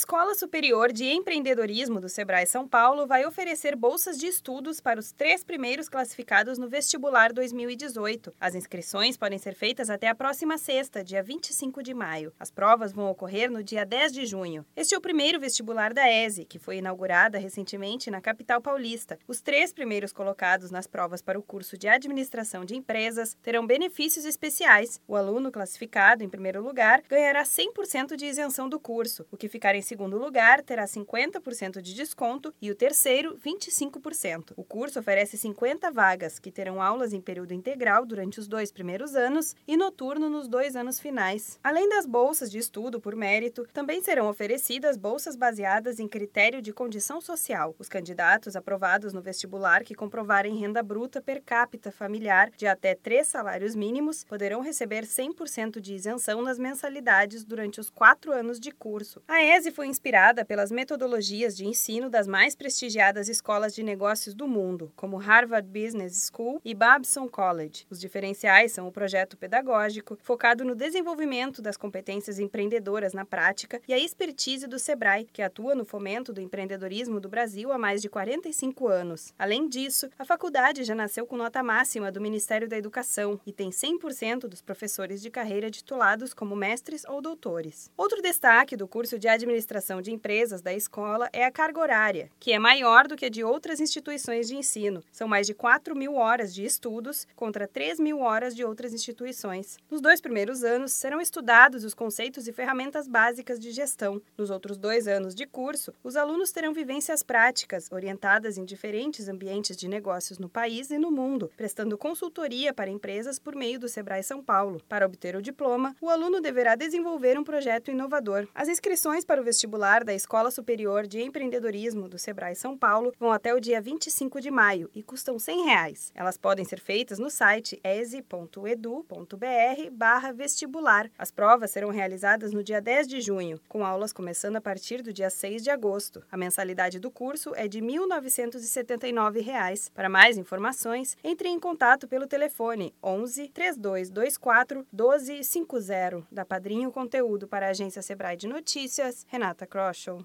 Escola Superior de Empreendedorismo do Sebrae São Paulo vai oferecer bolsas de estudos para os três primeiros classificados no vestibular 2018. As inscrições podem ser feitas até a próxima sexta, dia 25 de maio. As provas vão ocorrer no dia 10 de junho. Este é o primeiro vestibular da ESE, que foi inaugurada recentemente na capital paulista. Os três primeiros colocados nas provas para o curso de Administração de Empresas terão benefícios especiais. O aluno classificado em primeiro lugar ganhará 100% de isenção do curso, o que ficar em segundo lugar terá 50% de desconto e o terceiro, 25%. O curso oferece 50 vagas, que terão aulas em período integral durante os dois primeiros anos e noturno nos dois anos finais. Além das bolsas de estudo por mérito, também serão oferecidas bolsas baseadas em critério de condição social. Os candidatos aprovados no vestibular que comprovarem renda bruta per capita familiar de até três salários mínimos poderão receber 100% de isenção nas mensalidades durante os quatro anos de curso. A ESE foi inspirada pelas metodologias de ensino das mais prestigiadas escolas de negócios do mundo, como Harvard Business School e Babson College. Os diferenciais são o projeto pedagógico, focado no desenvolvimento das competências empreendedoras na prática, e a expertise do Sebrae, que atua no fomento do empreendedorismo do Brasil há mais de 45 anos. Além disso, a faculdade já nasceu com nota máxima do Ministério da Educação e tem 100% dos professores de carreira titulados como mestres ou doutores. Outro destaque do curso de administração administração de empresas da escola é a carga horária, que é maior do que a de outras instituições de ensino. São mais de 4 mil horas de estudos contra 3 mil horas de outras instituições. Nos dois primeiros anos, serão estudados os conceitos e ferramentas básicas de gestão. Nos outros dois anos de curso, os alunos terão vivências práticas, orientadas em diferentes ambientes de negócios no país e no mundo, prestando consultoria para empresas por meio do Sebrae São Paulo. Para obter o diploma, o aluno deverá desenvolver um projeto inovador. As inscrições para o vestibular da Escola Superior de Empreendedorismo do Sebrae São Paulo vão até o dia 25 de maio e custam 100 reais. Elas podem ser feitas no site ese.edu.br vestibular. As provas serão realizadas no dia 10 de junho, com aulas começando a partir do dia 6 de agosto. A mensalidade do curso é de 1.979 reais. Para mais informações, entre em contato pelo telefone 11 3224 1250 da Padrinho Conteúdo para a agência Sebrae de Notícias, Renata Kroschel.